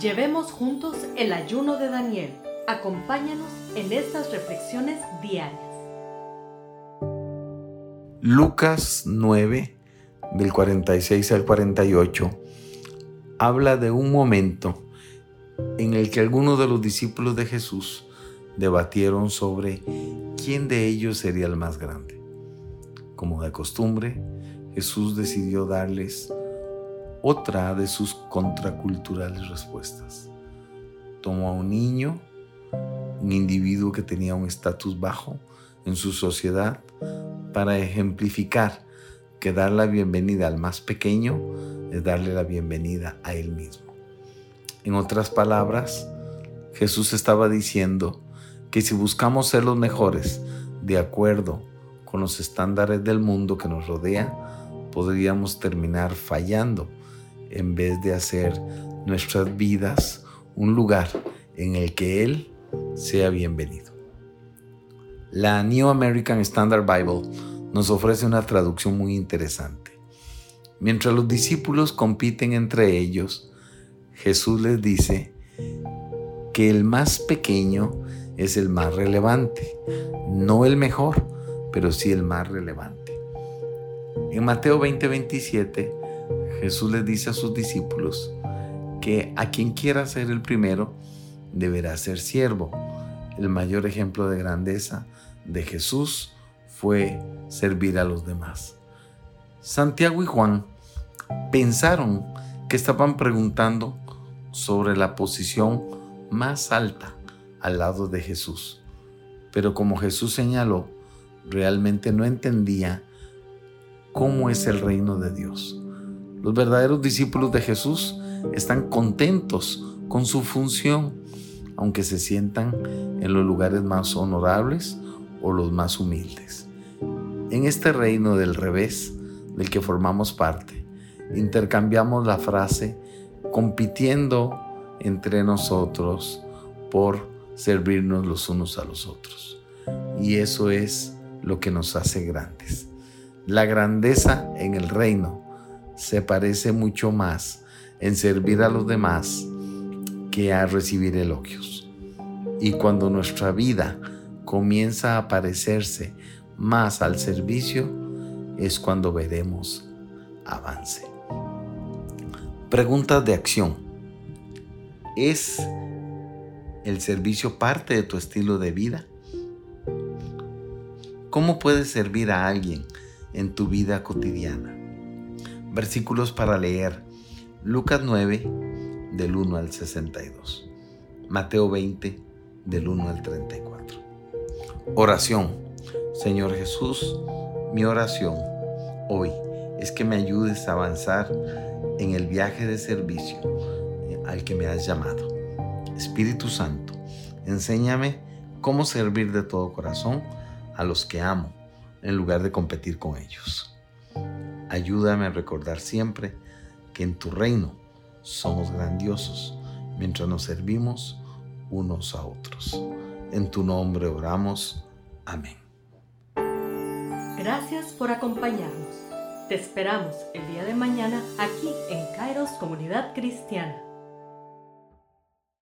Llevemos juntos el ayuno de Daniel. Acompáñanos en estas reflexiones diarias. Lucas 9, del 46 al 48, habla de un momento en el que algunos de los discípulos de Jesús debatieron sobre quién de ellos sería el más grande. Como de costumbre, Jesús decidió darles otra de sus contraculturales respuestas. Tomó a un niño, un individuo que tenía un estatus bajo en su sociedad, para ejemplificar que dar la bienvenida al más pequeño es darle la bienvenida a él mismo. En otras palabras, Jesús estaba diciendo que si buscamos ser los mejores de acuerdo con los estándares del mundo que nos rodea, podríamos terminar fallando en vez de hacer nuestras vidas un lugar en el que Él sea bienvenido. La New American Standard Bible nos ofrece una traducción muy interesante. Mientras los discípulos compiten entre ellos, Jesús les dice que el más pequeño es el más relevante, no el mejor, pero sí el más relevante. En Mateo 20:27, Jesús les dice a sus discípulos que a quien quiera ser el primero deberá ser siervo. El mayor ejemplo de grandeza de Jesús fue servir a los demás. Santiago y Juan pensaron que estaban preguntando sobre la posición más alta al lado de Jesús. Pero como Jesús señaló, realmente no entendía cómo es el reino de Dios. Los verdaderos discípulos de Jesús están contentos con su función, aunque se sientan en los lugares más honorables o los más humildes. En este reino del revés del que formamos parte, intercambiamos la frase compitiendo entre nosotros por servirnos los unos a los otros. Y eso es lo que nos hace grandes. La grandeza en el reino se parece mucho más en servir a los demás que a recibir elogios. Y cuando nuestra vida comienza a parecerse más al servicio, es cuando veremos avance. Preguntas de acción. ¿Es el servicio parte de tu estilo de vida? ¿Cómo puedes servir a alguien en tu vida cotidiana? Versículos para leer. Lucas 9, del 1 al 62. Mateo 20, del 1 al 34. Oración. Señor Jesús, mi oración hoy es que me ayudes a avanzar en el viaje de servicio al que me has llamado. Espíritu Santo, enséñame cómo servir de todo corazón a los que amo en lugar de competir con ellos. Ayúdame a recordar siempre que en tu reino somos grandiosos mientras nos servimos unos a otros. En tu nombre oramos. Amén. Gracias por acompañarnos. Te esperamos el día de mañana aquí en Kairos Comunidad Cristiana.